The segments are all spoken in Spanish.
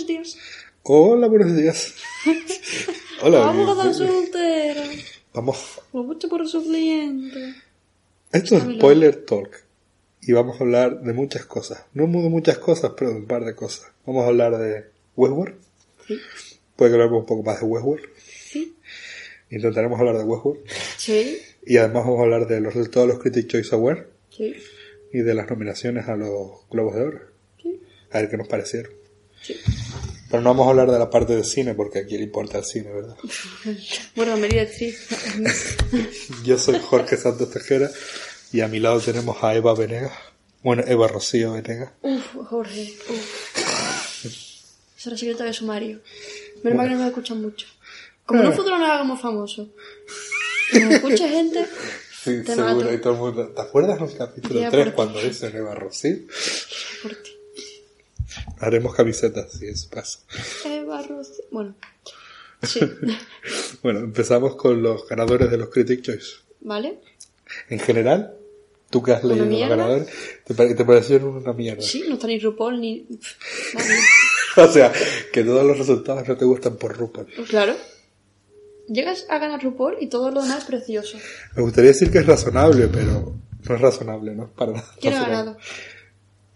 buenos días. Hola, buenos días. Hola. Abogada soltera. Vamos. Lo mucho por su cliente. Esto es. Spoiler Talk. Y vamos a hablar de muchas cosas. No de muchas cosas, pero de un par de cosas. Vamos a hablar de Westworld. Sí. Puede que hablemos un poco más de Westworld. Sí. Intentaremos hablar de Westworld. Sí. Y además vamos a hablar de los resultados de los Critic Choice Awards Sí. y de las nominaciones a los Globos de Oro. Sí. A ver qué nos parecieron. Sí. Pero no vamos a hablar de la parte de cine porque aquí le importa el cine, ¿verdad? Bueno, Merida, sí. Yo soy Jorge Santos Tejera y a mi lado tenemos a Eva Venegas. Bueno, Eva Rocío Venegas. Uf, Jorge. Uf. Esa era secreta de sumario. Menos mal que no nos escuchan mucho. Como en un futuro nos hagamos famosos. Que nos escuche gente. Sí, Te seguro, mato. y todo el mundo. ¿Te acuerdas del capítulo Ya, 3 por- cuando dicen Eva Rocío? Por ti. Haremos camisetas si eso pasa. Eva Rossi. Bueno. Sí. Bueno, empezamos con los ganadores de los Critic Choice. ¿Vale? En general, tú que has ¿Una leído los ganadores, ¿te, pare- te parecieron una mierda? Sí, no está ni RuPaul ni. O sea, que todos los resultados no te gustan por RuPaul. Claro. Llegas a ganar RuPaul y todo lo demás es precioso. Me gustaría decir que es razonable, pero no es razonable, ¿no? Para nada. ¿Quién ha ganado?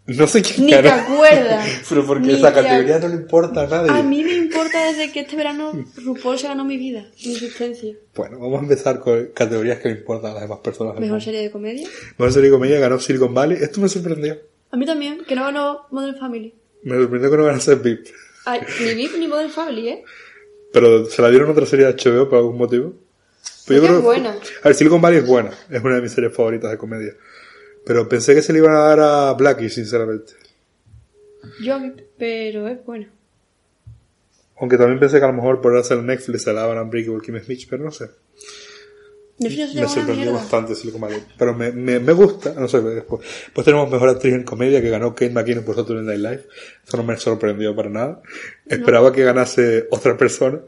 No sé quién Ni te ganó. acuerdas. Pero porque Ni esa te categoría no le importa a nadie. A mí me importa desde que este verano RuPaul se ganó mi vida, mi existencia. Bueno, vamos a empezar con categorías que le importan a las demás personas. Mejor serie de comedia. Mejor serie de comedia ganó Silicon Valley. Esto me sorprendió. A mí también, que no ganó Modern Family. Me sorprendió que no ganase VIP. Ay, ni VIP ni Modern Family, ¿eh? Pero se la dieron otra serie de HBO por algún motivo. Pero Ella es buena. A ver, Silicon Valley es buena. Es una de mis series favoritas de comedia. Pero pensé que se le iban a dar a Blackie, sinceramente. Yo, pero es buena. Aunque también pensé que a lo mejor por hacer Netflix se la daban a Unbreakable Kim Smith, pero no sé. Me sorprendió bastante Silicon Valley. Pero me, me, me gusta, no sé, después. Pues tenemos Mejor Actriz en Comedia que ganó Kate McKinnon por Saturday Night Live. Eso no me sorprendió para nada. Esperaba que ganase otra persona.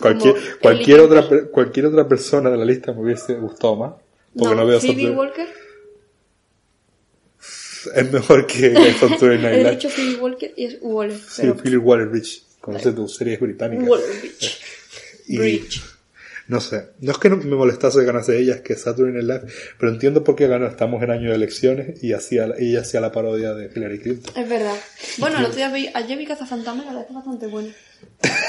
Cualquier, Como cualquier, otra, cualquier otra persona de la lista me hubiese gustado más. Porque no, veo Phoebe Walker. Es mejor que Saturday Night He Live. dicho Phoebe Walker y es Waller. Sí, Pero Philip Waller-Bridge. Conoce tu series británicas. Waller. Y- Bridge. No sé, no es que no me molestase que ganase ella, es que Saturday Night Live, pero entiendo por qué ganó. Estamos en año de elecciones y hacía, ella hacía la parodia de Hillary Clinton. Es verdad. Bueno, el otro día vi, ayer vi Cazafantasma y la verdad es que es bastante buena.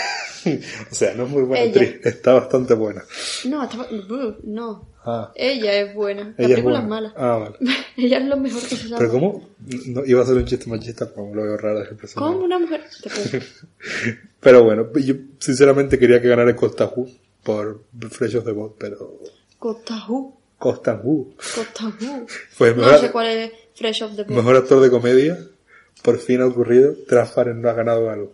O sea, no es muy buena Ella. actriz, está bastante buena. No, estaba, buh, no. Ah, Ella es buena. La ella es película buena. es mala. Ah, vale. Ella es lo mejor que se Pero sabe. ¿cómo? No, iba a ser un chiste machista, pero lo veo raro desde el. ¿Cómo una mujer? Pero bueno, yo sinceramente quería que ganara Costa Who por Fresh of the Boat, pero Cotahu. Costa Who. Cotahu. Pues No mejor, sé cuál es Fresh of the Boat. mejor actor de comedia, por fin ha ocurrido, Transparent no ha ganado algo.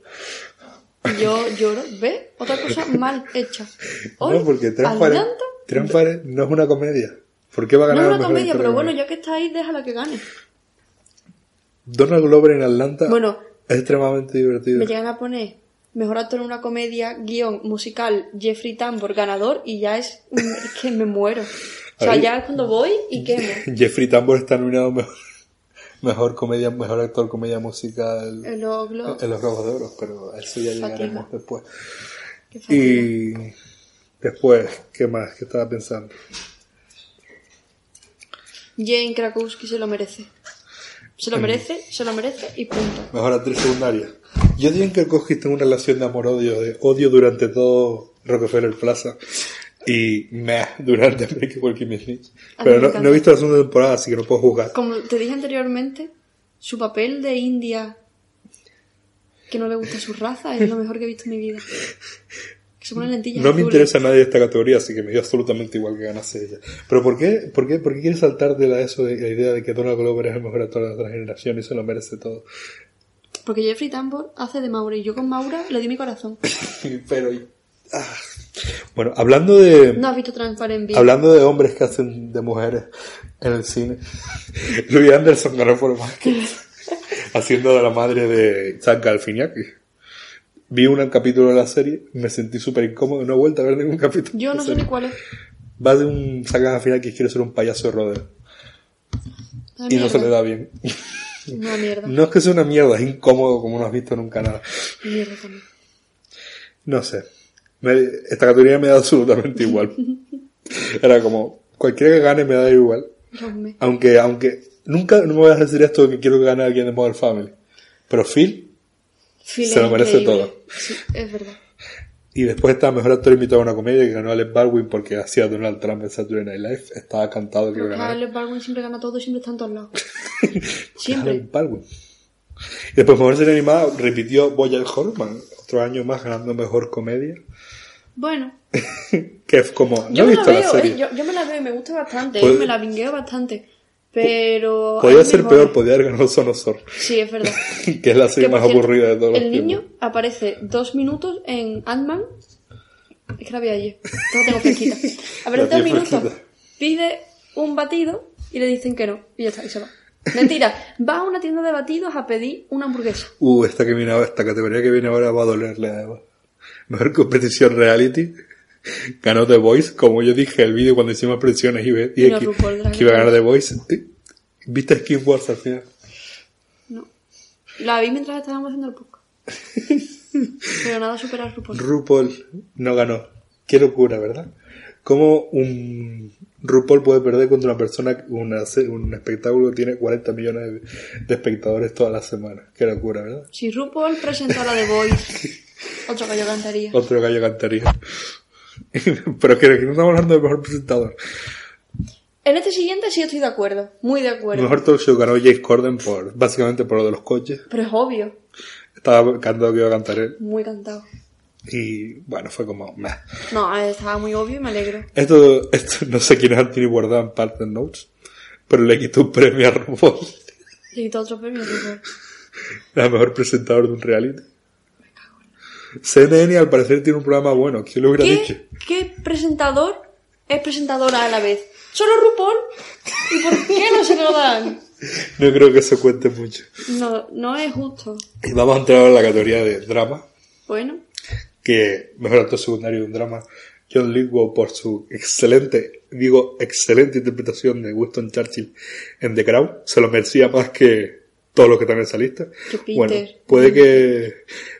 Yo lloro. ¿Ves? Otra cosa mal hecha. Hoy, no, porque Transparent, Transparent no es una comedia. ¿Por qué va a no ganar es una comedia, pero bueno, ya que está ahí, déjala que gane. Donald Glover en Atlanta Bueno. es extremadamente divertido. Me llegan a poner mejor actor en una comedia, guion, musical, Jeffrey Tambor, ganador, y ya es, es que me muero. O sea, ya es cuando voy y quemo. Jeffrey Tambor está nominado mejor, mejor comedia, mejor actor comedia musical En los globos. de Oro, pero eso ya llegaremos después. Y después, ¿qué más? ¿Qué estaba pensando? Jane Krakowski se lo merece. Se lo merece, se lo merece y punto. Mejor actriz secundaria. Yo que Koski tengo una relación de amor-odio, de odio durante todo Rockefeller Plaza y meh durante Smith. A mí Pero no he visto la segunda temporada, así que no puedo juzgar. Como te dije anteriormente, su papel de India, que no le gusta su raza, es lo mejor que he visto en mi vida. No me interesa a nadie de esta categoría, así que me dio absolutamente igual que ganase ella. Pero ¿por qué, por qué, por qué quieres saltar de la, eso de la idea de que Donald Glover es el mejor actor de otra generación y se lo merece todo? Porque Jeffrey Tambor hace de Maura y yo con Maura le di mi corazón. Pero... ah. Bueno, hablando de... No has visto Transparent. Hablando de hombres que hacen de mujeres en el cine, Louis Anderson ganó por más que haciendo de la madre de Zach Galifianakis. Vi un capítulo de la serie, me sentí súper incómodo, no he vuelto a ver ningún capítulo. Yo no sé ni cuál es. Va de un Zach Galifianakis que quiere ser un payaso de rodeo Una y no se le da bien. Una mierda. No es que sea una mierda, es incómodo como no has visto nunca nada. Mierda también. No sé. Me- esta categoría me da absolutamente igual. Era como, cualquiera que gane me da igual. Aunque, aunque, nunca no me voy a decir esto de que quiero que gane alguien de Modern Family. Pero Phil, Se lo merece increíble. todo. Sí, es verdad. y después está mejor actor invitado a una comedia que ganó Alec Baldwin porque hacía Donald Trump en Saturday Night Live. Estaba cantado que iba a Porque ganar. Alec Baldwin siempre gana todo siempre está en todos lados. Siempre. Alec Baldwin. Y después mejor serie animada repitió Bojack Horseman, otro año más ganando mejor comedia. Bueno, Que es como, no yo he me la visto la veo, serie. eh, yo, yo me la veo y me gusta bastante, eh, me la vingueo bastante. Pero. Podía ser peor, podía haber ganado Sonosor, Sí, es verdad. que es la serie Que, más cierto, aburrida de todos los El tiempos. niño aparece dos minutos en Ant-Man. Es que la vi ayer. No tengo fresquita. Aparece dos minutos. fresquita. Pide un batido y le dicen que no. Y ya está, y se va. Mentira. Va a una tienda de batidos a pedir una hamburguesa. Uh, esta que viene ahora, esta categoría que viene ahora va a dolerle a Eva. Mejor competición reality. Ganó The Voice, como yo dije en el vídeo cuando hicimos presiones y, no que, que iba a ganar. The Voice. ¿Viste Skin Wars al final? No. La vi mientras estábamos haciendo el podcast. Pero nada supera a RuPaul. RuPaul no ganó. Qué locura, ¿verdad? ¿Cómo un RuPaul puede perder contra una persona, una, un espectáculo que tiene 40 millones de, de espectadores todas las semanas? Qué locura, ¿verdad? Si RuPaul presentara The Voice, otro yo cantaría. Otro gallo cantaría. Pero que que no estamos hablando de mejor presentador. En este siguiente sí estoy de acuerdo. Muy de acuerdo. Mejor talk show ganó James Corden por, básicamente por lo de los coches. Pero es obvio. Estaba cantando que iba a cantar él. Muy cantado. Y bueno, fue como, meh. No, eh, estaba muy obvio y me alegro. Esto, esto, no sé quién es Anthony Bourdain en Partner Notes, pero le quitó un premio a RuPaul. Le quitó otro premio, RuPaul. La mejor presentador de un reality. CNN al parecer tiene un programa bueno. ¿Quién lo hubiera dicho? ¿Qué, ¿Qué presentador es presentadora a la vez? ¿Solo RuPaul? ¿Y por qué no se lo dan? No creo que se cuente mucho. No, no es justo. Y vamos a entrar ahora en la categoría de drama. Bueno, que mejor actor secundario de un drama, John Lithgow por su excelente, digo, excelente interpretación de Winston Churchill en The Crown, se lo merecía más que todos los que también saliste. Peter. Bueno, puede que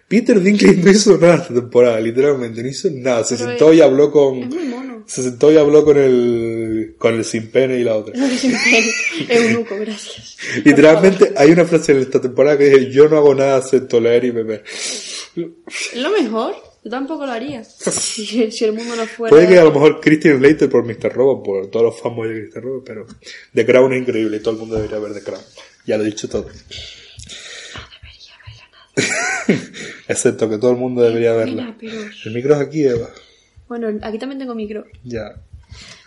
Peter Dinklage no hizo nada esta temporada, literalmente, no hizo nada, se Pero sentó es- y habló con, es muy mono. se sentó y habló con el, con el sin pene y la otra. es un luco, gracias. Literalmente hay una frase en esta temporada que dice, yo no hago nada excepto leer y beber. Es lo mejor. Yo tampoco lo haría. Si, si el mundo no fuera... Puede que a lo mejor Christian Slater por Mr. Robot, por todos los fanboys de Mr. Robot, pero The Crown es increíble y todo el mundo debería ver The Crown. Ya lo he dicho todo. Excepto que todo el mundo debería verla. Mira, pero... El micro es aquí, Eva. Bueno, aquí también tengo micro. Ya.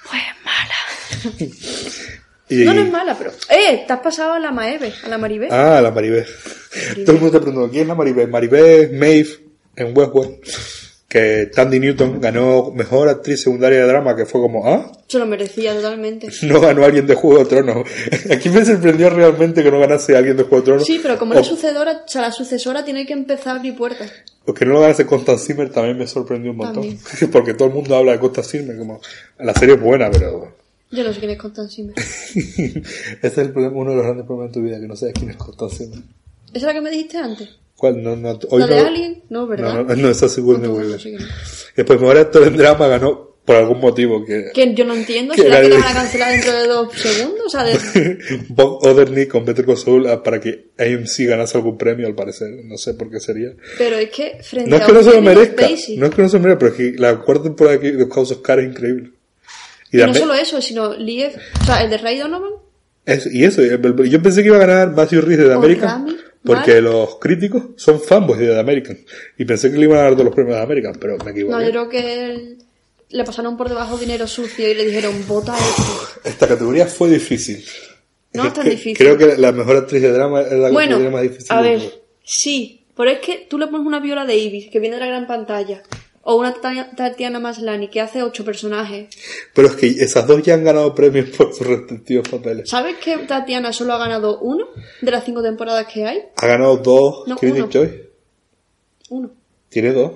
Pues mala. Y- No, no es mala, pero... ¡Eh! Te has pasado a la Maeve, a la Maribel. Ah, la Maribel. Todo el mundo te preguntó, ¿quién es la Maribel? Maribel es Maeve en Westworld. Que Tandy Newton ganó mejor actriz secundaria de drama, que fue como, ¿ah? Se lo merecía totalmente. No ganó alguien de Juego de Tronos. Aquí me sorprendió realmente que no ganase alguien de Juego de Tronos. Sí, pero como O- la sucedora, o sea, la sucesora tiene que empezar a abrir puertas. O que no lo ganase Constance Zimmer también me sorprendió un montón. Porque todo el mundo habla de Constance Zimmer, como la serie es buena, pero Yo no sé quién es Constance Zimmer. ese es el problema, uno de los grandes problemas de tu vida, que no sabes quién es Constance Zimmer. ¿Esa es la que me dijiste antes? ¿Cuál? No, no, hoy ¿La de no, Alien? No, ¿verdad? No, no, no, esa es Sigourney No, Weaver. no es. Después, mejor actor en drama ganó por algún motivo que Que yo no entiendo, Que ¿será que de- la van a cancelar dentro de dos segundos? O sea, de... Bob Odenkirk con Better Call Saul ah, para que AMC ganase algún premio, al parecer. No sé por qué sería. pero es que frente No es a que no un se lo merezca. No es que no se lo merezca, pero es que la cuarta temporada de de House of Cards es increíble. Y y no solo eso, sino Liev, o sea, el de Ray Donovan, y eso, yo pensé que iba a ganar Matthew Rhys de The American, Rami porque los críticos son fanboys de The American, y pensé que le iban a dar todos los premios de The American, pero me equivoqué. no, yo creo que él- le pasaron por debajo dinero sucio y le dijeron, vota esto. Esta categoría fue difícil. No es tan que- difícil. Creo que la mejor actriz de drama es la Bueno, categoría más difícil. a ver. Sí, pero es que tú le pones una Viola Davis que viene de la gran pantalla. O una Tatiana- Maslany que hace ocho personajes. Pero es que esas dos ya han ganado premios por sus respectivos papeles. ¿Sabes que Tatiana solo ha ganado uno de las cinco temporadas que hay? Ha ganado dos No, Critics' uno. Tiene dos.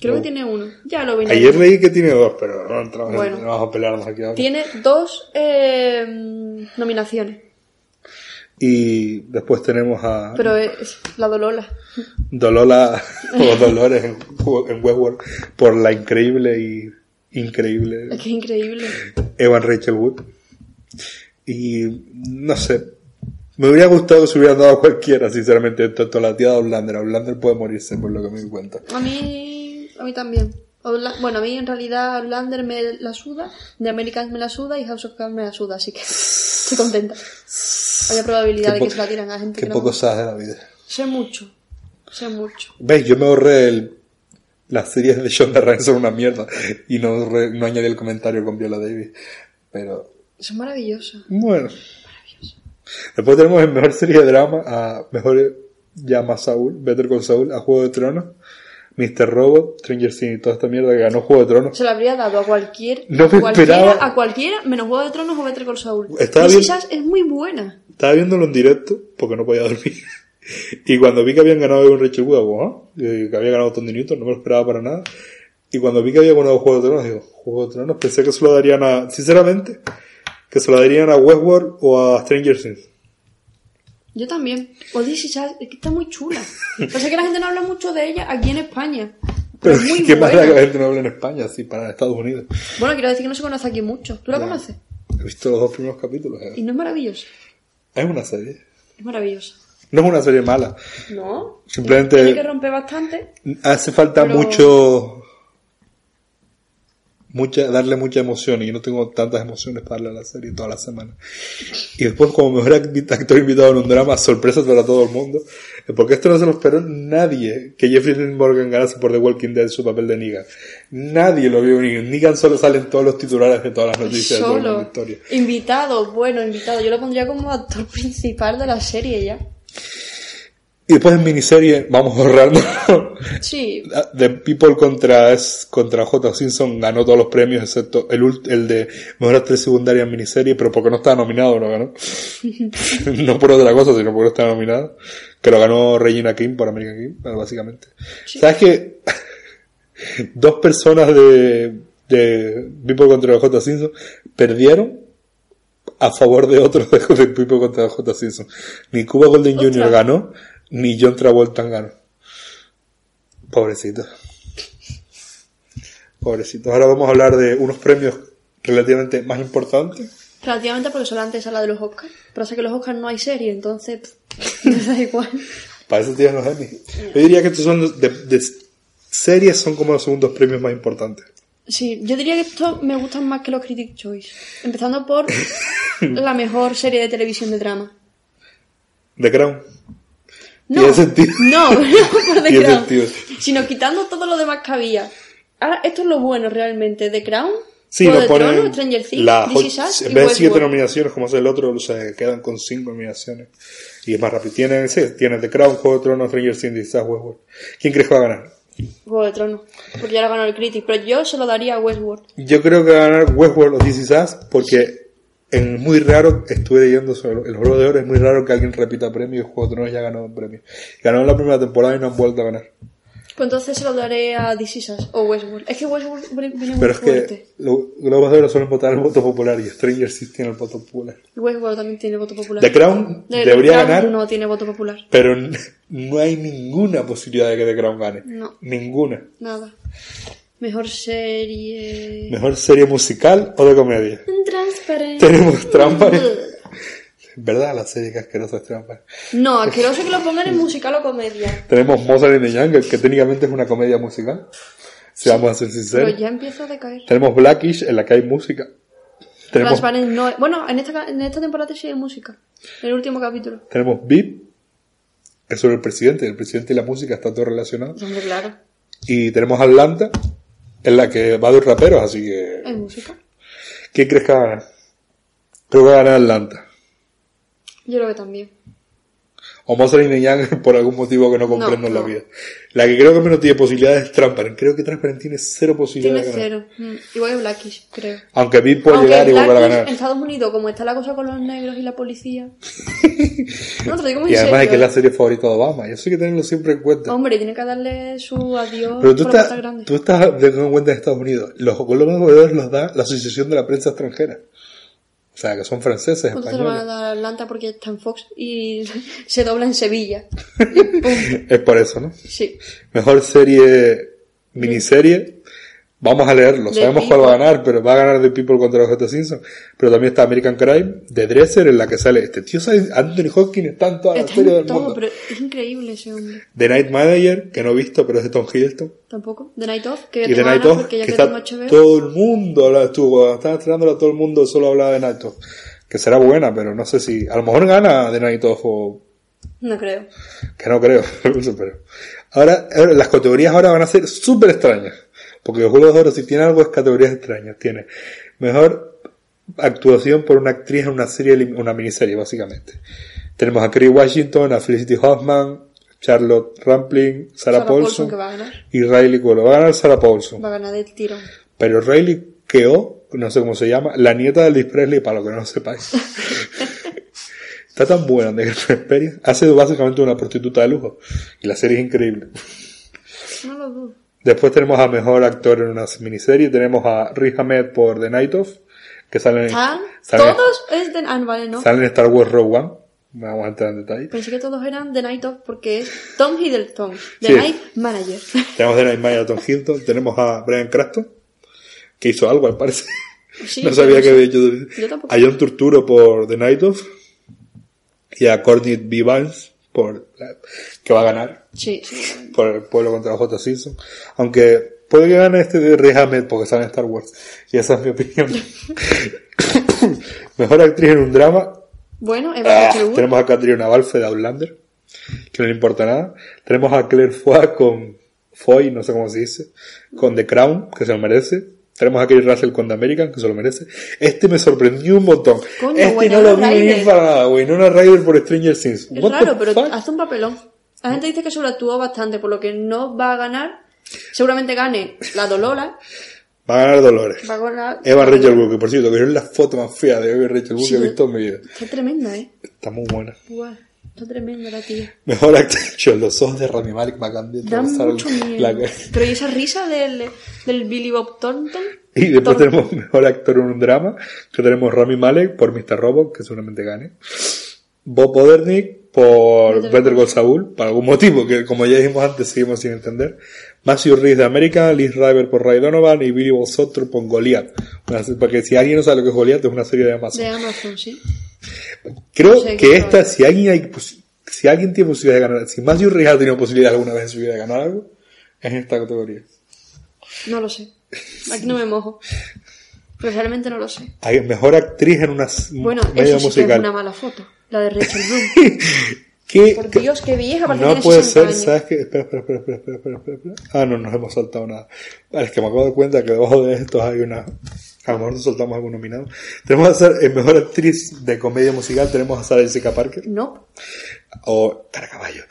Creo No. que tiene uno. Ya lo vi. Ayer leí que tiene dos, pero no Bueno. no vamos a pelearnos aquí ahora. Tiene dos eh, nominaciones. Y después tenemos a Pero es la Dolola. Dolola o Dolores en, en Westworld por la increíble y increíble Es que es increíble. Evan Rachel Wood. Y no sé, me hubiera gustado que se hubieran dado a cualquiera, sinceramente, tanto la tía de Outlander. Outlander puede morirse, por lo que me di cuenta. A mí, a mí también. Bueno, a mí en realidad Outlander me la suda, The Americans me la suda y House of Cards me la suda, así que estoy contenta. Había probabilidad de que se la tiran a gente Qué que poco no. sabes de la vida. Sé mucho, sé mucho. ¿Veis? Yo me ahorré el- las series de Shonda Rhimes son una mierda y no, re- no añadí el comentario con Viola Davis. Pero Son maravillosos. Bueno. Después tenemos en mejor serie de drama a mejor llama Saúl, Better con Saúl, a Juego de Tronos, Mr. Robot, Stranger Things y toda esta mierda que ganó Juego de Tronos. Se lo habría dado a cualquier, No a me cualquiera, esperaba. a cualquiera, menos Juego de Tronos o Better Call Saul. Estaba Us es muy buena. Estaba viéndolo en directo porque no podía dormir. Y cuando vi que habían ganado con Rachel digo, "Ah", que había ganado Tony Newton, no me lo esperaba para nada. Y cuando vi que había ganado Juego de Tronos, digo, Juego de Tronos, pensé que se lo darían a, sinceramente, que se lo darían a Westworld o a Stranger Things. Yo también. O This Is Us, es que está muy chula. Pasa que la gente no habla mucho de ella aquí en España. Pero Pero es muy qué buena. que la gente no hable en España, así, para Estados Unidos. Bueno, quiero decir que no se conoce aquí mucho. ¿Tú la Ya. conoces? He visto los dos primeros capítulos. eh. Y no es maravillosa. Es una serie. Es maravillosa. No es una serie mala. No. Simplemente- Tiene que romper bastante. Hace falta Pero- mucho. Mucha, darle mucha emoción y yo no tengo tantas emociones para darle a la serie toda la semana. Y después como mejor act- actor invitado en un drama, sorpresas para todo el mundo. Eh, Porque esto no se lo esperó nadie, que Jeffrey Dean Morgan ganase por The Walking Dead su papel de Negan. Nadie lo vio venir. Negan solo sale en todos los titulares de todas las noticias de toda la Solo. historia. Invitado, bueno, invitado. Yo lo pondría como actor principal de la serie ya. Y después en miniserie, vamos ahorrando. Sí. The People contra, contra J. Simpson ganó todos los premios, excepto el, el de Mejor Actriz Secundaria en Miniserie, pero porque no estaba nominado, no ganó. no por otra cosa, sino porque no estaba nominado. Que lo ganó Regina King por American King, básicamente. ¿Sabes que Dos personas de, de People contra J. Simpson perdieron a favor de otros de, People contra J. Simpson. Ni Cuba Golden Jr. Ganó, ni John Travolta ganó. Pobrecito. Pobrecito. Ahora vamos a hablar de unos premios relativamente más importantes. Relativamente porque solo antes a la de los Oscars. Pero sé que los Oscars no hay serie, entonces me da igual. Para eso tienen los Emmy. Yo diría que estos son de, de series son como los segundos premios más importantes. Sí, yo diría que estos me gustan más que los Critics' Choice. Empezando por la mejor serie de televisión de drama. The Crown. No, Tiene sentido. no, no por The Crown. sentido. Sino quitando todo lo demás que había. Ahora, esto es lo bueno realmente. The Crown, Sí, de ponen Tronos, Stranger Things, la, Us en vez de siete nominaciones como es el otro, se quedan con cinco nominaciones. Y es más rápido. Tienen, sí, tienen The Crown, Juego de Tronos, Stranger Things, Us, Westworld. ¿Quién crees que va a ganar? Juego de Tronos. Porque ya lo ganó el Critic. Pero yo se lo daría a Westworld. Yo creo que va a ganar Westworld o This Is Us porque es muy raro, estuve leyendo sobre el Juego de Oro, es muy raro que alguien repita premio y Juego de Tronos ya ganó un premio. Ganó en la primera temporada y no han vuelto a ganar. Pues entonces se lo daré a This Is Us o Westworld. Es que Westworld viene muy Pero es fuerte. que los Globos de Oro suelen votar el voto popular y Stranger Things tiene el voto popular. Westworld también tiene voto popular. The Crown The debería Crown ganar, No tiene voto popular. pero no hay ninguna posibilidad de que The Crown gane. No. Ninguna. Nada. Mejor serie. Mejor serie musical o de comedia. Transparente. Tenemos Trampa. ¿Verdad? La serie que asquerosa es Trampa. No, asqueroso que lo pongan en musical o comedia. Tenemos Mozart in the Jungle, que técnicamente es una comedia musical. Si vamos a ser Pero sinceros. ya empieza a decaer. Tenemos Blackish, en la que hay música. Tenemos, Transparent no. Bueno, en esta, en esta temporada sí hay música. En el último capítulo. tenemos VIP, que es sobre el presidente. El presidente y la música está todo relacionado. Hombre, claro. Y tenemos Atlanta, en la que va de raperos, así que... Hay música. ¿Quién crees que va a ganar? Creo que va a ganar Atlanta. Yo creo que también. O Mozart Young por algún motivo que no comprendo en la no. vida. La que creo que menos tiene posibilidades es Transparent. Creo que Transparent tiene cero posibilidades Tiene de ganar. cero. Mm, Igual que Blackish, creo. Aunque Beat puede Aunque llegar y volver a ganar. en Estados Unidos, como está la cosa con los negros y la policía. no, te lo digo muy Y además es que es la ¿eh? serie favorita de Obama. Y eso hay que tenerlo siempre en cuenta. Hombre, tiene que darle su adiós Pero tú por la estás, tú estás teniendo en cuenta en Estados Unidos. Los globos de los da la Asociación de la Prensa Extranjera. O sea, que son franceses, Nosotros se lo van a españoles. dar a Atlanta porque está en Fox y se dobla en Sevilla. Es por eso, ¿no? Sí. Mejor serie, miniserie. Vamos a leerlo. The Sabemos cuál People. va a ganar, pero va a ganar The People contra los Simpson. Pero también está American Crime, The Dresser, en la que sale este tío, ¿sabes? Anthony Hopkins está en toda la Está serie en del todo, mundo. pero es increíble ese hombre. The Night Manager, que no he visto, pero es de Tom Hiddleston. Tampoco. The Night Off, que Y The Night ganas Of, porque ya que que tengo está HBO. todo el mundo, habla- estuvo, estaba estrenándolo todo el mundo solo hablaba de Night Of. Que será buena, pero no sé si, a lo mejor gana The Night Of o, No creo. que no creo, pero ahora, ahora, las categorías ahora van a ser súper extrañas, porque los Juegos de Oro si tiene algo es categorías extrañas, tiene mejor actuación por una actriz en una serie, una miniserie básicamente. Tenemos a Kerry Washington, a Felicity Hoffman, Charlotte Rampling, Sarah, Sarah Paulson, Paulson que va a ganar. y Riley Cole. Va a ganar Sarah Paulson. Va a ganar del tirón. Pero Riley Keough, no sé cómo se llama, la nieta de Elvis Presley, para lo que no lo sepáis. Está tan buena de Experience. Ha sido básicamente una prostituta de lujo. Y la serie es increíble. No lo dudo. Después tenemos a mejor actor en una miniserie. Tenemos a Riz Ahmed por The Night Of, que sale en, ¿Están? sale en- Todos es de... Ah, vale, no. sale en Star Wars Rogue One. Vamos a entrar en detalle. Pensé que todos eran The Night Off porque es Tom Hiddleston, The Sí. Night Manager. Tenemos The Night Manager a Tom Hilton. Tenemos a Brian Cranston, que hizo algo al parecer. Sí, no sabía que había hecho. Yo tampoco. A John Turturro por The Night Of. Y a Courtney B. Vance por la- que va a ganar Sí, sí. por el pueblo contra J. Simpson. Aunque puede que gane este de Ahmed porque sale en Star Wars. Y esa es mi opinión. Mejor actriz en un drama. Bueno, Eva Ah, tenemos a Catriona Balfe de Outlander, que no le importa nada. Tenemos a Claire Foy con Foy, no sé cómo se dice, con The Crown, que se lo merece. Tenemos a Kerry Russell con The American, que se lo merece. Este me sorprendió un montón. Coño, este no lo vi venir para nada, Winona Ryder por Stranger Things. Es What raro, pero hace un papelón. La gente dice que sobreactuó bastante, por lo que no va a ganar. Seguramente gane la Dolola. Va a ganar Dolores. Va a ganar... Eva Rachel Wood, que por cierto, que es la foto más fea de Eva Rachel Wood Sí, que he visto en mi vida. Está tremenda, ¿eh? Está muy buena. Buah, está tremenda la tía. Mejor actriz, los ojos de Rami Malek me acaban de mucho la miedo. cara. Pero ¿y esa risa del, del Billy Bob Thornton? Y después Thornton. tenemos mejor actor en un drama, que tenemos Rami Malek por Mr. Robot, que seguramente gane. Bob Odenkirk por Better Better, Call Saul, por algún motivo que como ya dijimos antes seguimos sin entender. Matthew Rhys de América, Liz River por Ray Donovan y Billy Bob Thornton por Goliath. Porque si alguien no sabe lo que es Goliath, es una serie de Amazon. De Amazon, sí. Creo no sé que esta, si alguien hay, si alguien tiene posibilidad de ganar, si Matthew Rhys ha tenido posibilidad alguna vez en su vida de ganar algo, es en esta categoría. No lo sé. Aquí no me mojo. Pero realmente no lo sé. Hay mejor actriz en una Bueno, media eso sí que musical. es una mala foto. La de Rachel Bloom. ¿Qué- Por Dios, qué vieja, parece que no puede 60 ser, años. ¿sabes qué? Espera, espera, espera, espera, espera, espera. Ah, no, nos hemos saltado nada. Es que me acabo de cuenta que debajo de estos hay una... A lo mejor nos soltamos algún nominado. Tenemos a ser en mejor actriz de comedia musical, tenemos a Sarah Jessica Parker, No. o Cara Caballo.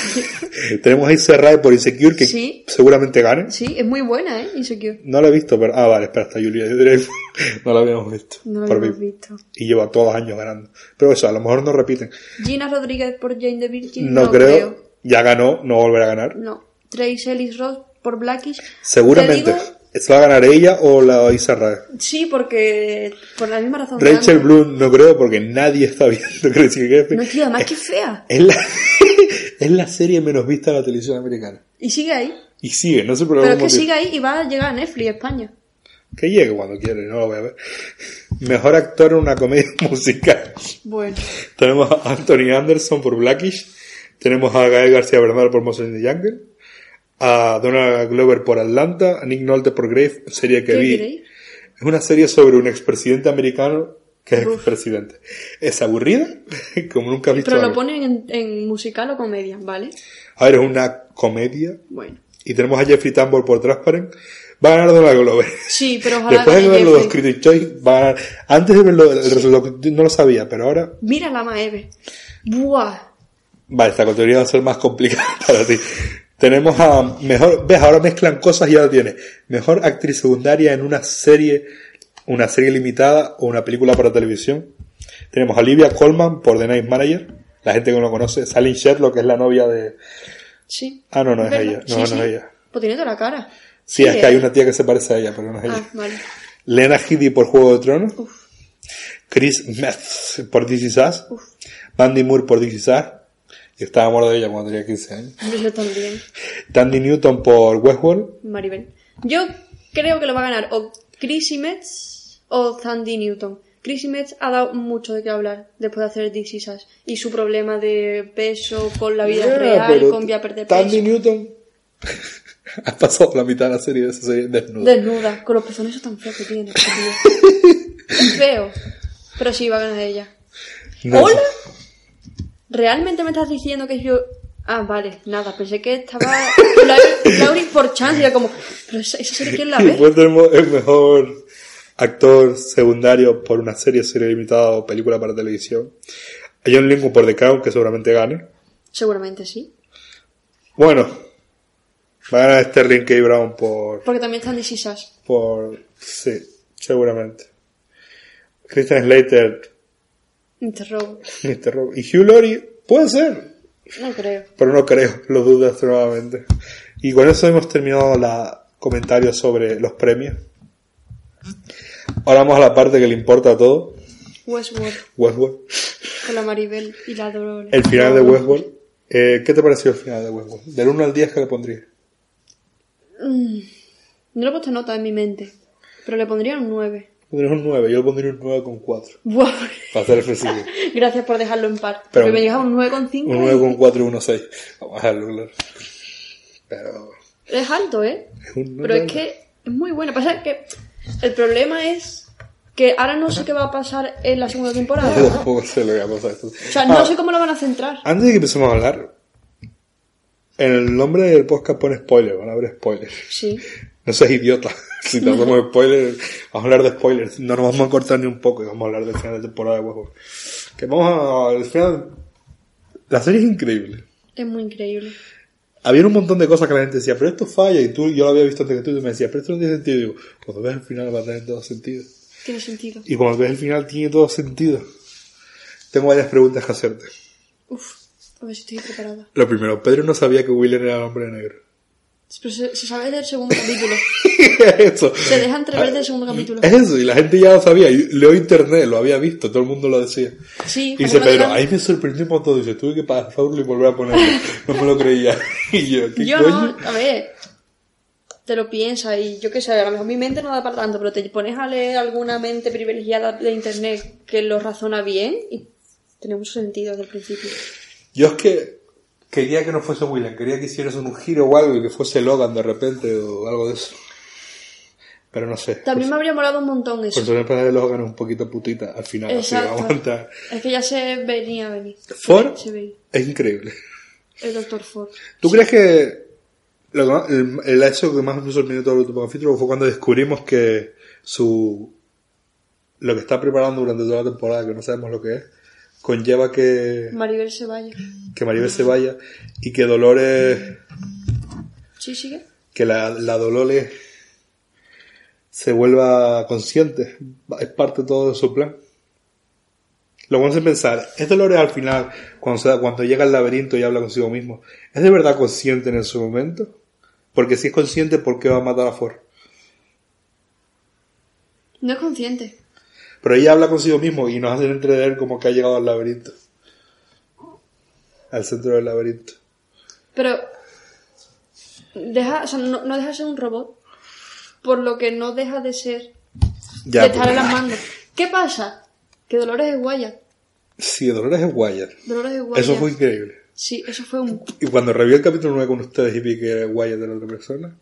tenemos a Issa Rae por Insecure, que Sí. seguramente gane. Sí, es muy buena, ¿eh? Insecure. No la he visto, pero... Ah, vale, espera, está Julia Dreyfus. no la habíamos visto. No hemos mí. visto. Y lleva todos los años ganando. Pero eso, a lo mejor no repiten. Gina Rodríguez por Jane the Virgin. No, creo. Ya ganó, no volverá a ganar. No. Trace Ellis Ross por Blackish. Seguramente. Digo- ¿Se va a ganar ella o la Issa Rae? sí, porque por la misma razón. Rachel. Bloom no creo porque nadie está viendo Crazy Jefe. No, tío, además que fea. Es la, es la serie menos vista de la televisión americana. Y sigue ahí. Y sigue, no sé por Pero es que sigue ahí y va a llegar a Netflix, España. Que llegue cuando quiere, no lo voy a ver. Mejor actor en una comedia musical. Bueno. Tenemos a Anthony Anderson por Blackish. Tenemos a Gael García Bernal por Monster in the Jungle. A Donald Glover por Atlanta. A Nick Nolte por Grave, serie que ¿Qué vi. diréis? Es una serie sobre un expresidente americano que es Uf. expresidente. ¿Es aburrida? Como nunca has visto Pero lo algo. ponen en, en musical o comedia, ¿vale? A ver, es una comedia. Bueno. Y tenemos a Jeffrey Tambor por Transparent. Va a ganar Donald Glover. Sí, pero ojalá Después de gane ver los. Critics' Choice, va a ganar. Antes de verlo, el resultado no lo sabía, pero ahora Mira la Maeve. Buah. Vale, esta categoría va a ser más complicada para ti. Tenemos a mejor, ves, ahora mezclan cosas y ya lo tienes. Mejor actriz secundaria en una serie, una serie limitada o una película para televisión. Tenemos a Olivia Colman por The Night Manager. La gente que no lo conoce. Salin Sherlock, que es la novia de... Sí. Ah, no, no es ¿Verdad? ella. No, Sí, no sí. es ella. Pues tiene toda la cara. Sí, es que hay ¿eh? una tía que se parece a ella, pero no es ella. Ah, vale. Lena Headey por Juego de Tronos. Uf. Chris Metz por This Is Us. Uf. Mandy Moore por This Is Us. Y estaba amor de ella cuando tenía 15 años. Yo también. Tandy Newton por Westworld. Maribel. Yo creo que lo va a ganar o Chrissy Metz o Sandy Newton. Chrissy Metz ha dado mucho de qué hablar después de hacer Us. Y su problema de peso con la vida Yeah, real, con vía perder peso. Tandy Newton ha pasado la mitad de la serie de esa serie desnuda. Desnuda, con los pezones tan feos que tiene. este es feo. Pero sí, va a ganar ella. No ¿Hola? ¿Realmente me estás diciendo que yo... Ah, vale, nada, pensé que estaba Lau- Laurie por chance era como, pero esa, esa serie quién la ve? tenemos el mejor actor secundario por una serie, serie limitada o película para televisión. A John Lincoln por The Crown, que seguramente gane. Seguramente sí. Bueno, va a ganar Sterling K. Brown por, Porque también están This Is Us. por, sí, seguramente. Christian Slater, Mr. Rob. Y Hugh Laurie, puede ser, No creo. pero no creo, lo dudo extremadamente. Y con eso hemos terminado la comentarios sobre los premios. Ahora vamos a la parte que le importa a todo, Westworld, Westworld. con la Maribel y la Dolores. El final de Westworld. Eh, ¿Qué te pareció el final de Westworld? Del 1 al 10, ¿qué le pondrías? No le he puesto nota en mi mente, pero le pondría un 9. Pondrías un 9, yo le pondría un 9,4. Buah. Para ser flexible. Gracias por dejarlo en par. Pero- Porque me digas un 9,5. Un 9,4 y un 6. Vamos a dejarlo claro. Pero. Es alto, ¿eh? Es un Pero es que es muy bueno. Pasa que el problema es que ahora no sé qué va a pasar en la segunda temporada. Tampoco sé lo que va a pasar. esto. O sea, no Ah, sé cómo lo van a centrar. Antes de que empecemos a hablar, en el nombre del podcast pone spoiler, van a haber spoilers. Sí. No seas idiota. Si te hacemos spoilers, vamos a hablar de spoilers. No nos vamos a cortar ni un poco y vamos a hablar del final de temporada de Westworld. Que vamos a. Al final. La serie es increíble. Es muy increíble. Había un montón de cosas que la gente decía, pero esto falla, y tú, yo lo había visto antes que tú, y me decías, pero esto no tiene sentido. Y digo, cuando ves el final va a tener todo sentido. Tiene sentido. Y cuando ves el final tiene todo sentido. Tengo varias preguntas que hacerte. Uf, a ver si estoy preparada. Lo primero, Pedro no sabía que William era el hombre negro. Pero se, se sabe del segundo capítulo. eso. Se deja entrever del segundo capítulo. Es eso, y la gente ya lo sabía. Y leo internet, lo había visto, todo el mundo lo decía. Sí, Y dice Pedro, ahí me sorprendió un montón. Dice, tuve que pasarlo y volver a ponerlo. No me lo creía. Y yo, ¿qué Yo coño? no, a ver, te lo piensas y yo qué sé, a lo mejor mi mente no da para tanto, pero te pones a leer alguna mente privilegiada de internet que lo razona bien y tiene mucho sentido desde el principio. Yo es que quería que no fuese William, quería que hicieras un giro o algo y que fuese Logan de repente o algo de eso. Pero no sé. También me habría molado un montón Por eso. eso de Logan es un poquito putita al final. Así Exacto. vamos a entrar. Es que ya se venía a venir. Ford Se es increíble. El Doctor Ford. ¿Tú crees que lo que más- el, el hecho que más me sorprendió todo el último capítulo fue cuando descubrimos que su lo que está preparando durante toda la temporada, que no sabemos lo que es, conlleva que, Maribel se vaya. que Maribel se vaya y que Dolores ¿Sí sigue? que la, la Dolores se vuelva consciente. Es parte de todo de su plan. Lo vamos a pensar, ¿es Dolores al final, cuando, se da- cuando llega al laberinto y habla consigo mismo, ¿es de verdad consciente en su momento? Porque si es consciente, ¿por qué va a matar a Ford? No es consciente. Pero ella habla consigo mismo y nos hace entender como que ha llegado al laberinto. Al centro del laberinto. Pero deja, o sea, no, no deja de ser un robot, por lo que no deja de ser Ya, de estar pues. en las manos. ¿Qué pasa? Que Dolores es guaya. Sí, Dolores es Wyatt. Dolores es guaya. Eso fue increíble. Sí, eso fue un... Y cuando reví el capítulo 9 con ustedes y vi que era Wyatt de la otra persona.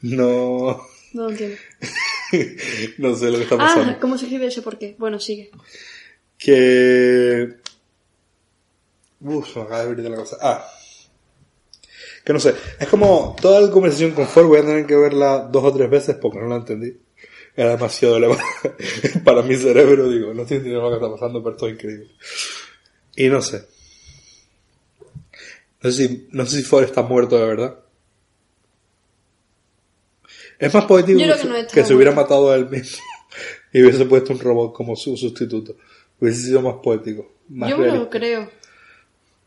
No, No entiendo. no sé lo que está pasando. Ah, ¿cómo se escribe ese por qué? Bueno, sigue. Que. Uf, me acaba de de la cosa. Ah. Que no sé. Es como toda la conversación con Ford voy a tener que verla dos o tres veces porque no la entendí. era demasiado elevada para mi cerebro. Digo, no estoy entendiendo lo que está pasando, pero esto es increíble. Y no sé. No sé si, no sé si Ford está muerto de verdad. Es más poético que, se- no está que se hubiera matado a él mismo y hubiese puesto un robot como su sustituto. Hubiese sido más poético. Más Yo me lo realista. creo.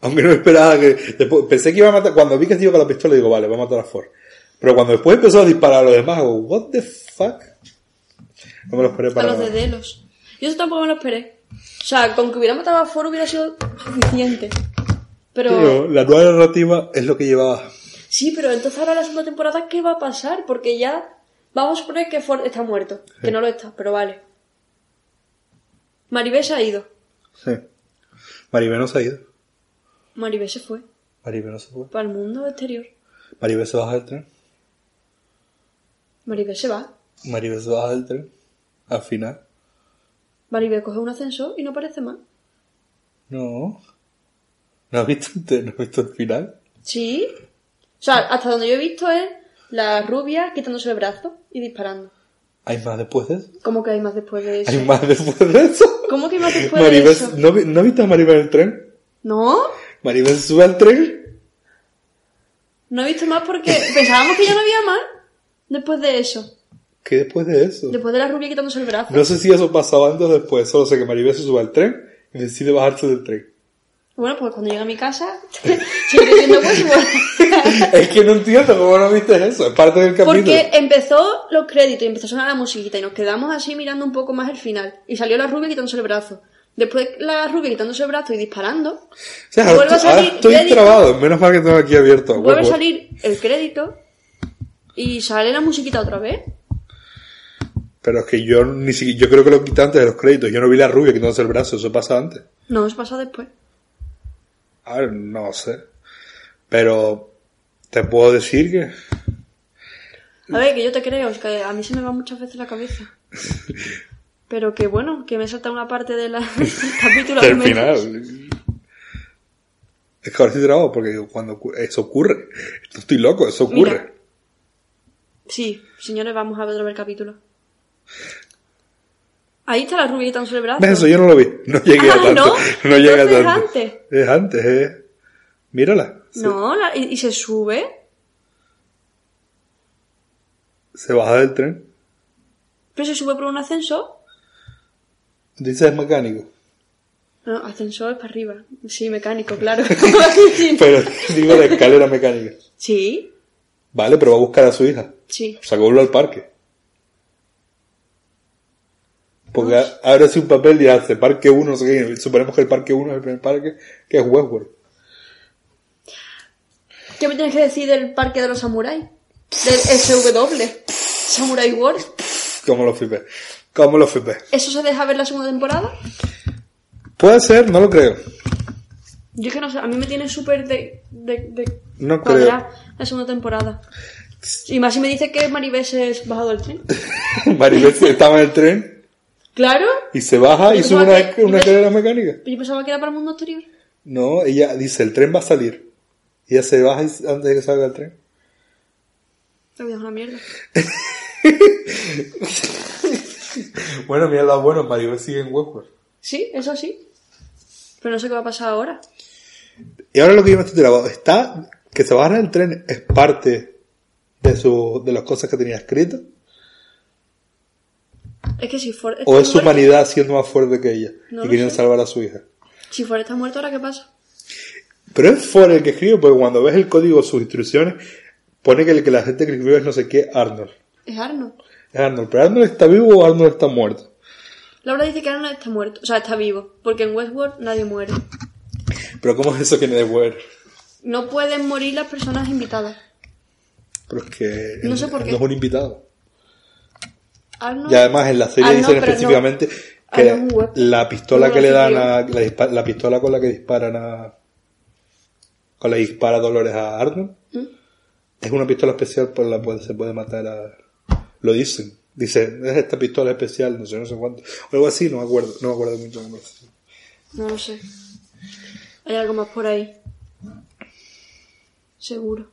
Aunque no esperaba que. después- pensé que iba a matar. Cuando vi que se iba con la pistola, digo, vale, va a matar a Ford. Pero cuando después empezó a disparar a los demás, digo, ¿What the fuck? No me lo esperé A para los de nada. Delos. Yo eso tampoco me lo esperé. O sea, con que hubiera matado a Ford hubiera sido suficiente. Pero... Pero la nueva narrativa es lo que llevaba. Sí, pero entonces ahora la segunda temporada, ¿qué va a pasar? Porque ya vamos a suponer que Ford está muerto. Que no lo está, pero vale. Maribel se ha ido. Sí. Maribel no se ha ido. Maribel se fue. Maribel no se fue. Para el mundo exterior. Maribel se baja del tren. Maribel se va. Maribel se baja del tren. Al final. Maribel coge un ascensor y no aparece más. No. ¿No has visto, ¿no has visto el final? Sí. O sea, hasta donde yo he visto es la rubia quitándose el brazo y disparando. ¿Hay más después de eso? ¿Cómo que hay más después de eso? ¿Hay más después de eso? ¿Cómo que hay más después de eso? ¿no, ¿No viste a Maribel en el tren? ¿No? Maribel se sube al tren. No he visto más porque pensábamos que ya no había más después de eso. ¿Qué después de eso? Después de la rubia quitándose el brazo. No sé si eso pasaba antes o después, solo sé que Maribel se sube al tren y decide bajarse del tren. Bueno, pues cuando llegue a mi casa, seguiré viendo Westworld. es que no entiendo cómo no viste eso, es parte del capítulo. Porque empezó los créditos y empezó a sonar la musiquita y nos quedamos así mirando un poco más el final. Y salió la rubia quitándose el brazo. Después la rubia quitándose el brazo y disparando. O sea, ahora, vuelve a estoy- ahora salir estoy crédito. trabado, menos mal que tengo aquí abierto. Vuelve a salir el crédito y sale la musiquita otra vez. Pero es que yo ni siquiera, yo creo que lo quité antes de los créditos, yo no vi la rubia quitándose el brazo, eso pasa antes. No, eso pasa después. A ver, no sé. Pero te puedo decir que A ver, que yo te creo, es que a mí se me va muchas veces la cabeza. Pero que bueno, que me salta una parte de la del capítulo menos. final. Es que ahora estoy trabado porque cuando eso ocurre, estoy loco, eso ocurre. Mira. Sí, señores, vamos a ver otro capítulo. Ahí está la rubia quitándose el brazo. ¿Ves eso? Yo no lo vi, no llegué a Ah, tanto. ¿no? No llegué a Entonces es tanto. antes. Es antes, eh. Mírala. No, la- y, y se sube. se baja del tren. Pero se sube por un ascensor. Dice es mecánico. No, ascensor es para arriba. Sí, mecánico, claro. Pero digo la escalera mecánica. sí, Vale, pero va a buscar a su hija. sí. O sea, que vuelve al parque. Porque a- abre así un papel y hace parque 1, no sé qué. Suponemos que el parque 1 es el primer parque, que es Westworld. ¿Qué me tienes que decir del parque de los samuráis? Del SW. Samurai World. ¿Cómo lo flipé? ¿Cómo lo flipé? ¿Eso se deja ver la segunda temporada? Puede ser, no lo creo. Yo es que no sé, a mí me tiene súper de, de, de No cuadrar la segunda temporada. Y más si me dice que Maribel se es bajado del tren. Maribel estaba en el tren Claro. y se baja y sube una, que- una escalera mecánica. Yo pensaba que era para el mundo exterior. No, ella dice, el tren va a salir. Y ella se baja antes de que salga el tren. La vida es una mierda. Bueno, mira lo bueno, Maribel sigue en Westworld. Sí, eso sí. Pero no sé qué va a pasar ahora. Y ahora lo que yo me estoy trabado, está, que se bajan el tren es parte de su, de las cosas que tenía escrito, Es que si Ford o es su muerto- humanidad siendo más fuerte que ella No y queriendo sé. salvar a su hija. Si Ford está muerto, ¿ahora qué pasa? Pero es Ford el que escribe, porque cuando ves el código, sus instrucciones, pone que el que la gente que escribió es no sé qué, Arnold. Es Arnold. Es Arnold, pero Arnold está vivo o Arnold está muerto. Laura dice que Arnold está muerto. O sea, está vivo. Porque en Westworld nadie muere. Pero ¿cómo es eso que no es bueno? No pueden morir las personas invitadas. Pero es que No sé por qué. no es un invitado. Arnold... Y además en la serie Ah, dicen no. específicamente Ah, que la pistola No, que le dan a la, pistola con la que disparan a con la que dispara Dolores a Arnold ¿Mm? es una pistola especial por la cual se puede matar a lo dicen dicen es esta pistola especial no sé no sé cuánto o algo así no me acuerdo no me acuerdo mucho. No lo sé. Hay algo más por ahí. Seguro.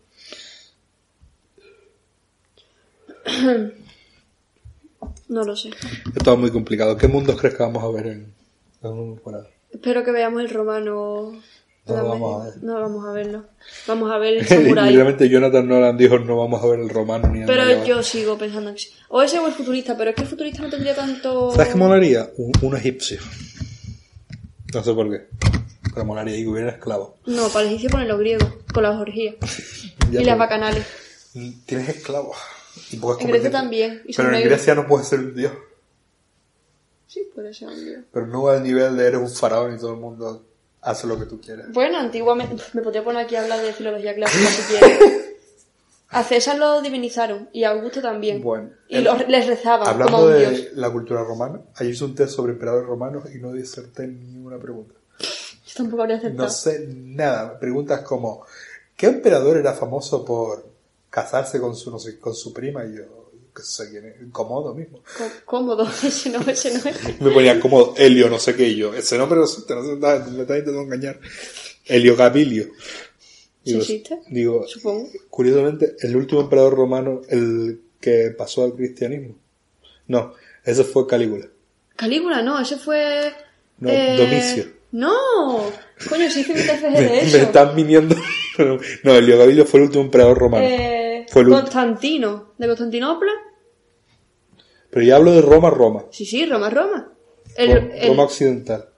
No lo sé. Es todo muy complicado. ¿Qué mundos crees que vamos a ver en, en una temporada? Espero que veamos el romano. No lo vamos a ver. No vamos a verlo. Vamos a ver el samurai. realmente Jonathan Nolan dijo no vamos a ver el romano ni el pero medieval". yo sigo pensando que sí. O ese o el futurista, pero es que el futurista no tendría tanto. ¿Sabes qué molaría? Un, un egipcio. No sé por qué. Pero molaría y que hubiera esclavos. No, para el egipcio ponen los griegos, con las orgías. Y las bacanales. Tienes esclavos. Y puedes En Grecia también, y Pero en negros. Grecia no puedes ser un dios. Sí, puede ser un dios. Pero no al nivel de eres un faraón y todo el mundo hace lo que tú quieras. Bueno, antiguamente. Me podría poner aquí a hablar de filología clásica si quieres. A César lo divinizaron y a Augusto también. Bueno, y el- los- les rezaban como a Hablando un de dios. la cultura romana, ayer hice un test sobre emperadores romanos y no diserté ninguna pregunta. Yo tampoco habría aceptado. No sé nada. Preguntas como, ¿qué emperador era famoso por casarse con su, no sé, con su prima? Y yo, qué sé quién es, Comodo mismo. Có- Cómodo, ese no, ese no es. Me ponía como Helio, no sé qué, y yo, ese nombre no sé, te, no sé, me está intentando engañar. Helio Gabilio. ¿Sí Digo, existe? digo, Supongo. curiosamente, el último emperador romano, el que pasó al cristianismo. No, ese fue Calígula. Calígula, no, ese fue. No, eh, Domicio. No, coño, un TFG Me, de me eso. están viniendo. no, Helio Gabilio fue el último emperador romano. Eh, Fue el ul- Constantino, de Constantinopla. Pero ya hablo de Roma, Roma. Sí, sí, Roma, Roma. El, Ro- el- Roma occidental.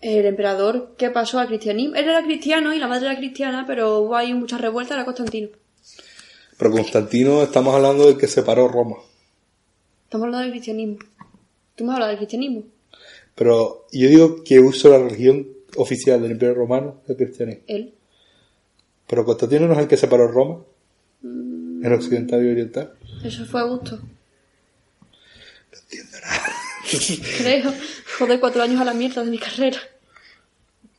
el emperador que pasó al cristianismo. Él era cristiano y la madre era cristiana, pero hubo ahí muchas revueltas, era Constantino. Pero Constantino, estamos hablando del que separó Roma. Estamos hablando del cristianismo. Tú me has hablado del cristianismo. Pero yo digo que uso la religión oficial del Imperio Romano, el cristianismo. Él. Pero Constantino no es el que separó Roma. En occidental y oriental. Eso fue Augusto. No entiendo nada. Creo. Joder, cuatro años a la mierda de mi carrera.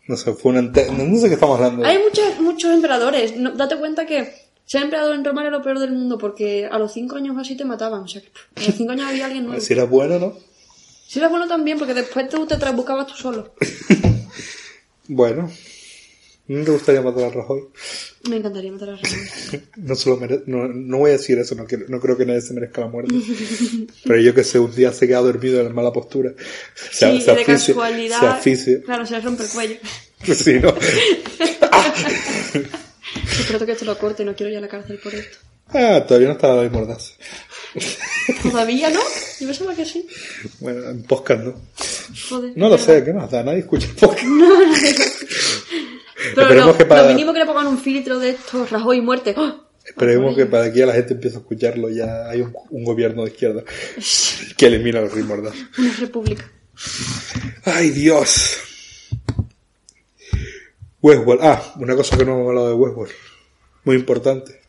No sé, fue una ente- no, no sé qué estamos hablando. Hay muchos, muchos emperadores. No- date cuenta que ser emperador en Roma era lo peor del mundo porque a los cinco años así te mataban. O sea, que a los cinco años había alguien nuevo. Si era bueno, ¿no? Sí era bueno también porque después tú te buscabas tú solo. Bueno. ¿No te gustaría matar a Rajoy? Me encantaría matar a Ramón. No, se lo mere- no, no voy a decir eso, no, quiero- no creo que nadie se merezca la muerte. Pero yo que sé, un día se queda dormido en mala postura. Sí, se de casualidad. Se. Claro, se le rompe el cuello. Sí, ¿no? Espero que esto lo corte, no quiero ir a la cárcel por esto. Ah, todavía no estaba de mordaza. ¿Todavía no? Yo pensaba que sí. Bueno, en podcast no. Joder. No lo sé. ¿qué más da? Nadie escucha podcast. Pero lo, que para- lo mínimo que le pongan un filtro de esto, Rajoy y muerte. ¡Oh! Esperemos que para aquí a la gente empiece a escucharlo ya hay un, un gobierno de izquierda que elimina los rimordas. Una república. ¡Ay, Dios! Westworld. Ah, una cosa que no hemos hablado de Westworld. Muy importante.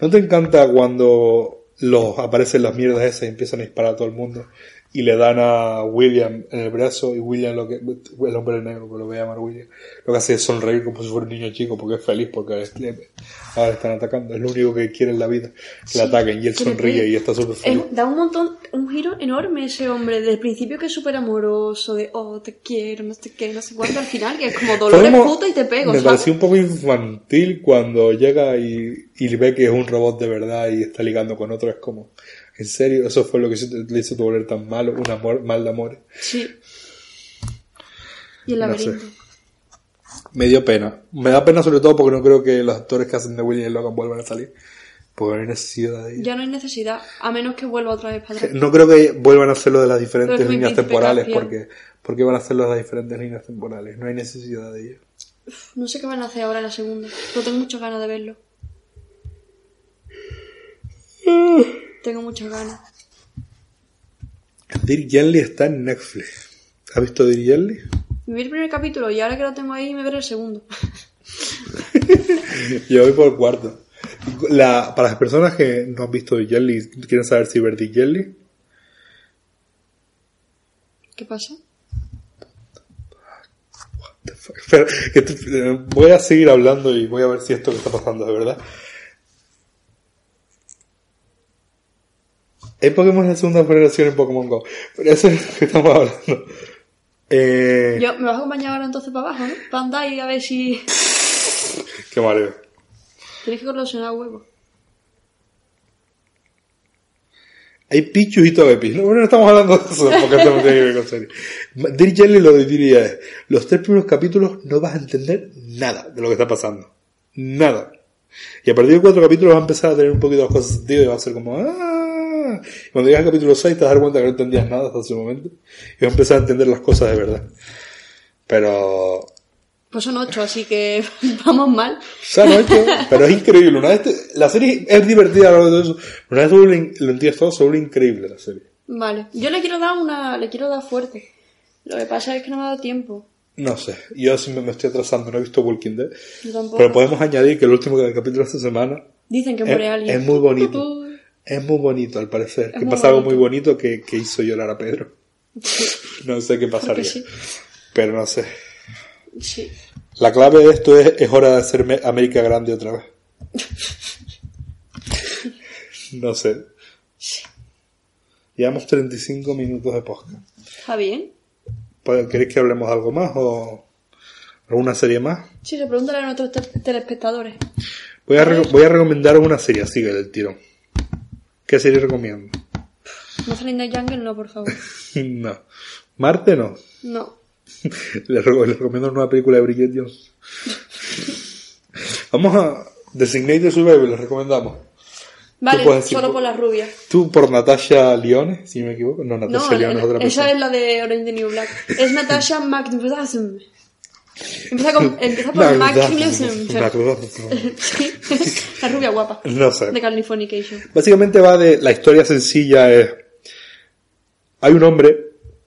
¿No te encanta cuando los aparecen las mierdas esas y empiezan a disparar a todo el mundo? Y le dan a William en el brazo y William, lo que, el hombre negro, que lo voy a llamar William, lo que hace es sonreír como si fuera un niño chico porque es feliz porque le- ahora están atacando. Es lo único que quiere en la vida. Que le ataquen y él sonríe y está súper feliz. Es- da un montón, un giro enorme ese hombre. Desde el principio que es súper amoroso, de oh, te quiero, no sé qué, no sé cuánto, al final que es como dolor Podemos- puta y te pego. Me ¿sabes? pareció un poco infantil cuando llega y, y ve que es un robot de verdad y está ligando con otro. Es como, ¿en serio? Eso fue lo que le hizo tu volver tan malo, un amor, mal de amor. Sí. Y el No laberinto. sé. Me dio pena. Me da pena sobre todo porque no creo que los actores que hacen de William y Logan vuelvan a salir. Porque no hay necesidad de ello. Ya no hay necesidad, a menos que vuelva otra vez para atrás. No creo que vuelvan a hacerlo de las diferentes líneas temporales porque, porque van a hacerlo de las diferentes líneas temporales. No hay necesidad de ello. No sé qué van a hacer ahora en la segunda, pero tengo muchas ganas de verlo. Tengo muchas ganas. Dirk Gently está en Netflix. ¿Has visto Dirk? Me vi el primer capítulo y ahora que lo tengo ahí me veré el segundo. Yo voy por el cuarto. La, para las personas que no han visto Dick Jelly y quieren saber si ver Dick Jelly, ¿Qué pasa? eh, voy a seguir hablando y voy a ver si esto que está pasando es verdad. Hay Pokémon en la segunda generación en Pokémon Go, pero eso es lo que estamos hablando. Eh, Yo, ¿Me vas a acompañar ahora entonces para abajo, no? Para andar y a ver si... Qué mareo. Tienes que colosionar huevos. Hay Pichus y Togepi. No, bueno, no estamos hablando de eso porque esto no tiene que ver con lo diría es, los tres primeros capítulos no vas a entender nada de lo que está pasando. Nada. Y a partir del cuatro capítulos va a empezar a tener un poquito las cosas sentido y va a ser como, ah. Cuando llegas al capítulo 6 te dar cuenta que no entendías nada hasta ese momento. Y vas a empezar a entender las cosas de verdad. Pero Pues son ocho, así que vamos mal. Han hecho, pero es increíble. Una vez te- la serie es divertida a lo de eso. Una vez lo, entiendes todo, se vuelve increíble la serie. Vale. Yo le quiero dar una, le quiero dar fuerte. Lo que pasa es que no me ha dado tiempo. No sé, yo sí me, estoy atrasando, no he visto Walking Dead. Yo tampoco. Pero podemos añadir que el último capítulo de esta semana Dicen que es, muere alguien. es muy bonito. Es muy bonito, al parecer. que pasa algo muy bonito que, que hizo llorar a Pedro. No sé qué pasaría. sí. Pero no sé. Sí. La clave de esto es, es hora de hacer América grande otra vez. no sé. Llevamos 35 minutos de podcast. ¿Está bien? Pues, ¿Queréis que hablemos de algo más o alguna serie más? Sí, se pregúntale a nuestros te- telespectadores. Voy a, re- voy a recomendaros una serie, sigue del tirón. ¿Qué serie recomiendo? No salen de Jungle, no, por favor. no. Marte no. No. Les, re- les recomiendo una película de Bridget Jones. Vamos a Designated Survivor, les recomendamos. Vale, decir solo por- las rubias. Tú por Natasha Lyonne, si me equivoco. No, No, Natasha Lyonne es otra esa persona. es la de Orange the New Black. Es Natasha McDonald's. Empieza, con, empieza por. Sí. La rubia guapa. No sé. De Californication. Básicamente va de la historia sencilla es hay un hombre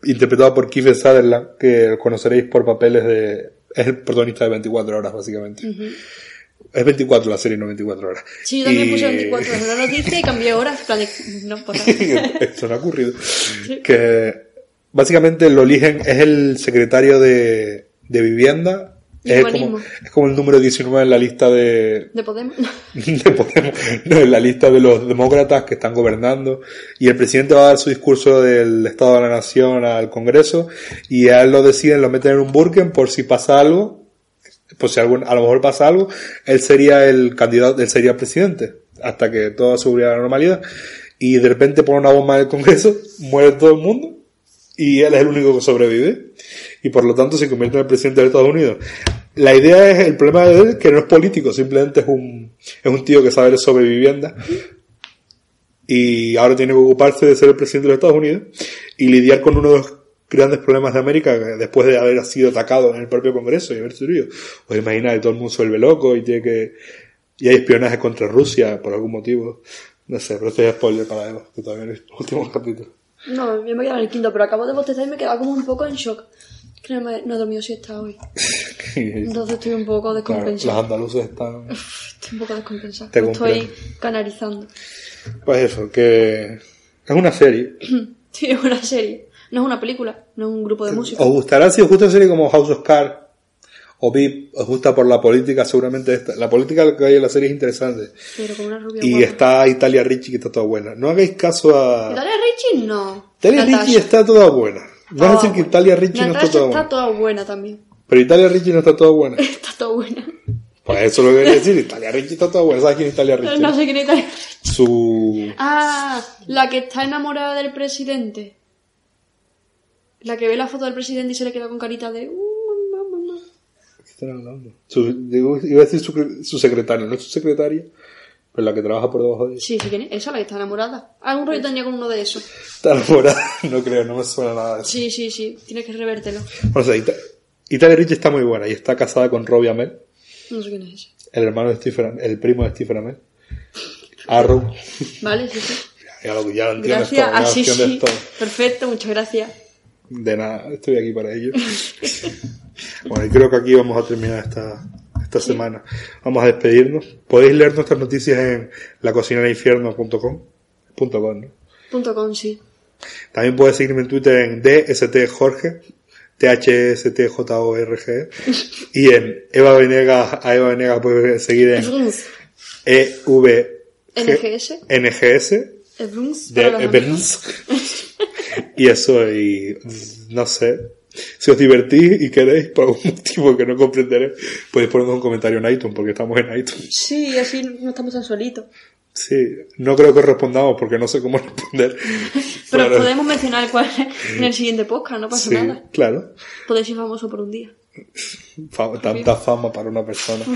interpretado por Kiefer Sutherland que conoceréis por papeles de es el protagonista de 24 horas básicamente. Es 24 la serie, no 24 horas. Sí, yo también Y- puse 24 en una noticia y cambié horas. plan No, por. Esto no ha ocurrido. Que básicamente lo eligen, es el secretario de, de vivienda. Es como, es como el número 19 en la lista de, De Podemos. de Podemos, no, en la lista de los demócratas que están gobernando. Y el presidente va a dar su discurso del Estado de la Nación al Congreso y a él lo deciden, lo meten en un burken por si pasa algo, por si algún, a lo mejor pasa algo, él sería el candidato, él sería el presidente, hasta que todo se volviera a la normalidad. Y de repente pone una bomba en el Congreso, muere todo el mundo y él es el único que sobrevive y por lo tanto se convierte en el presidente de Estados Unidos. La idea es, el problema de él, que no es político, simplemente es un, es un tío que sabe sobre vivienda y ahora tiene que ocuparse de ser el presidente de los Estados Unidos y lidiar con uno de los grandes problemas de América después de haber sido atacado en el propio Congreso y haber surgido. Os imagináis, todo el mundo se vuelve loco y tiene que, y hay espionaje contra Rusia por algún motivo. No sé, pero esto es spoiler para Eva, que todavía visto los últimos capítulos. No, yo me quedaba en el quinto, pero acabo de bostezar y me quedaba como un poco en shock. Que no, me- no he dormido siesta hoy. Entonces estoy un poco Claro, los andaluces están... Estoy un poco descompensada. Te estoy canalizando. Pues eso, que es una serie. Sí, es una serie. No es una película, no es un grupo de música. ¿Os gustará si os gusta una serie como House of Cards o VIP? ¿Os gusta por la política? Seguramente esta. La política que hay en la serie es interesante. Pero con una rubia Y guapa. está Italia Richie que está toda buena. No hagáis caso a... ¿Italia Richie? No. Italia Natasha. Richie está toda buena. No es decir que. Italia Richie no está toda está buena. toda buena también. Pero Italia Richie no está toda buena. Está toda buena. Pues eso lo quería decir. Italia Richie está toda buena. ¿Sabes quién es Italia Richie? No sé quién es Italia Su... Ah, la que está enamorada del presidente. La que ve la foto del presidente y se le queda con carita de... "Uh, mamá, mamá". Iba a decir su, su secretaria, no es su secretaria, pero la que trabaja por debajo de ella. Sí, sí, ¿quién es? Esa, la que está enamorada. Algún rollo tenía con uno de esos. Está enamorada, no creo, no me suena nada de eso. Sí, sí, sí. Tienes que revértelo. Bueno, o sea, Ita- Italia Rich está muy buena y está casada con Robbie Amell, No sé quién es ese. el hermano de Stephen Amell, el primo de Stephen Amell. Arrow. Vale, sí, sí. Ya lo, ya lo entiendes Gracias. todo, ya sí. todo. Perfecto, muchas gracias. De nada, estoy aquí para ello. bueno, y creo que aquí vamos a terminar esta, esta semana. Vamos a despedirnos. Podéis leer nuestras noticias en lacocinerainfierno.com. Punto com, ¿no? Punto com, sí. También puedes seguirme en Twitter en DSTJorge, T-H-S-T-J-O-R-G, y en Eva Venegas, a Eva Venegas puedes seguir en. E-V NGS. NGS de Evans. Y eso, y no sé. Si os divertís y queréis, por algún motivo que no comprenderé, podéis ponernos un comentario en iTunes, porque estamos en iTunes. Sí, así no estamos tan solitos. Sí, no creo que respondamos porque no sé cómo responder. Pero podemos mencionar cuál es en el siguiente podcast, no pasa Sí, nada. claro. Podéis ser famoso por un día. Tanta fama para una persona.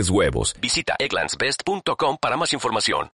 huevos. Visita egglandsbest.com para más información.